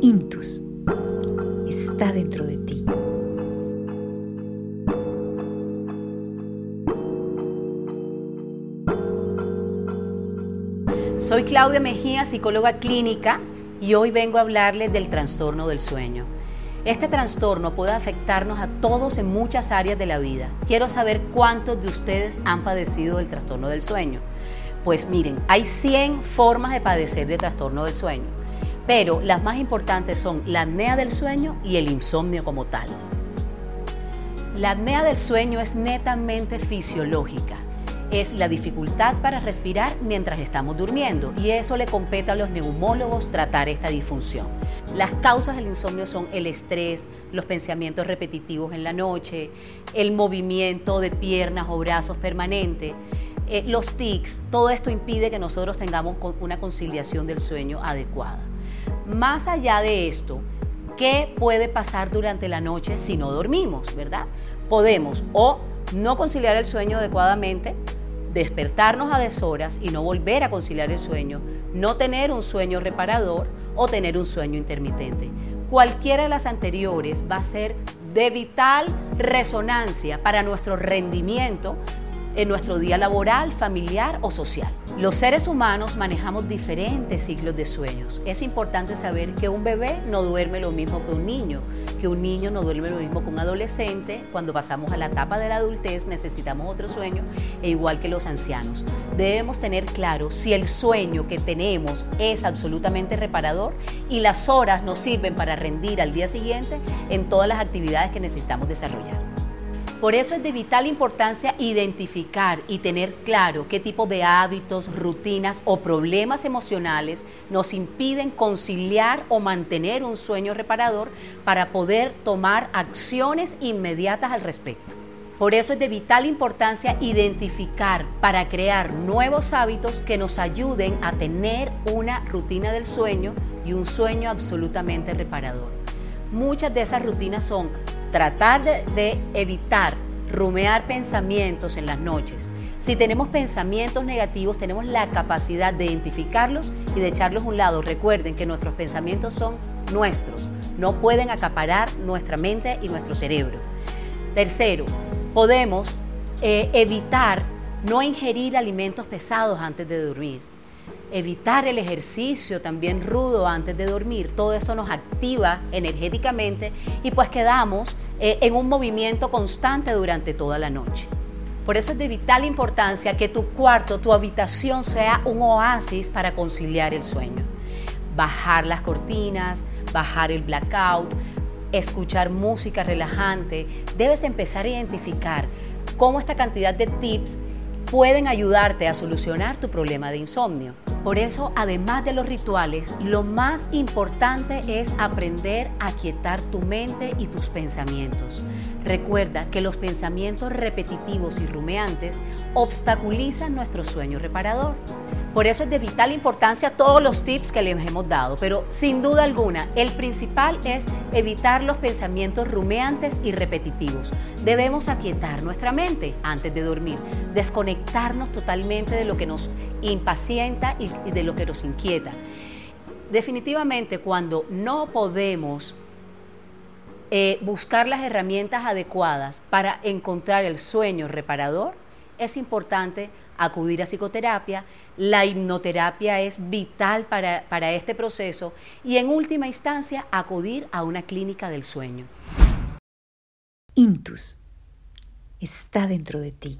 Intus está dentro de ti. Soy Claudia Mejía, psicóloga clínica, y hoy vengo a hablarles del trastorno del sueño. Este trastorno puede afectarnos a todos en muchas áreas de la vida. Quiero saber cuántos de ustedes han padecido del trastorno del sueño. Pues miren, hay 100 formas de padecer de trastorno del sueño pero las más importantes son la apnea del sueño y el insomnio como tal. La apnea del sueño es netamente fisiológica. Es la dificultad para respirar mientras estamos durmiendo y eso le compete a los neumólogos tratar esta disfunción. Las causas del insomnio son el estrés, los pensamientos repetitivos en la noche, el movimiento de piernas o brazos permanente, eh, los tics, todo esto impide que nosotros tengamos una conciliación del sueño adecuada. Más allá de esto, ¿qué puede pasar durante la noche si no dormimos, verdad? Podemos o no conciliar el sueño adecuadamente, despertarnos a deshoras y no volver a conciliar el sueño, no tener un sueño reparador o tener un sueño intermitente. Cualquiera de las anteriores va a ser de vital resonancia para nuestro rendimiento en nuestro día laboral, familiar o social. Los seres humanos manejamos diferentes ciclos de sueños. Es importante saber que un bebé no duerme lo mismo que un niño, que un niño no duerme lo mismo que un adolescente. Cuando pasamos a la etapa de la adultez necesitamos otro sueño, e igual que los ancianos. Debemos tener claro si el sueño que tenemos es absolutamente reparador y las horas nos sirven para rendir al día siguiente en todas las actividades que necesitamos desarrollar. Por eso es de vital importancia identificar y tener claro qué tipo de hábitos, rutinas o problemas emocionales nos impiden conciliar o mantener un sueño reparador para poder tomar acciones inmediatas al respecto. Por eso es de vital importancia identificar para crear nuevos hábitos que nos ayuden a tener una rutina del sueño y un sueño absolutamente reparador. Muchas de esas rutinas son tratar de, evitar rumear pensamientos en las noches. Si tenemos pensamientos negativos, tenemos la capacidad de identificarlos y de echarlos a un lado. Recuerden que nuestros pensamientos son nuestros, no pueden acaparar nuestra mente y nuestro cerebro. Tercero, podemos eh, evitar no ingerir alimentos pesados antes de dormir evitar el ejercicio también rudo antes de dormir, todo esto nos activa energéticamente y pues quedamos eh, en un movimiento constante durante toda la noche. Por eso es de vital importancia que tu cuarto, tu habitación sea un oasis para conciliar el sueño. Bajar las cortinas, bajar el blackout, escuchar música relajante. Debes empezar a identificar cómo esta cantidad de tips pueden ayudarte a solucionar tu problema de insomnio. Por eso, además de los rituales, lo más importante es aprender a quietar tu mente y tus pensamientos. Recuerda que los pensamientos repetitivos y rumeantes obstaculizan nuestro sueño reparador. Por eso es de vital importancia todos los tips que les hemos dado, pero sin duda alguna, el principal es evitar los pensamientos rumeantes y repetitivos. Debemos aquietar nuestra mente antes de dormir, desconectarnos totalmente de lo que nos impacienta y de lo que nos inquieta. Definitivamente, cuando no podemos eh, buscar las herramientas adecuadas para encontrar el sueño reparador, es importante acudir a psicoterapia. La hipnoterapia es vital para, para este proceso y en última instancia acudir a una clínica del sueño. Intus está dentro de ti.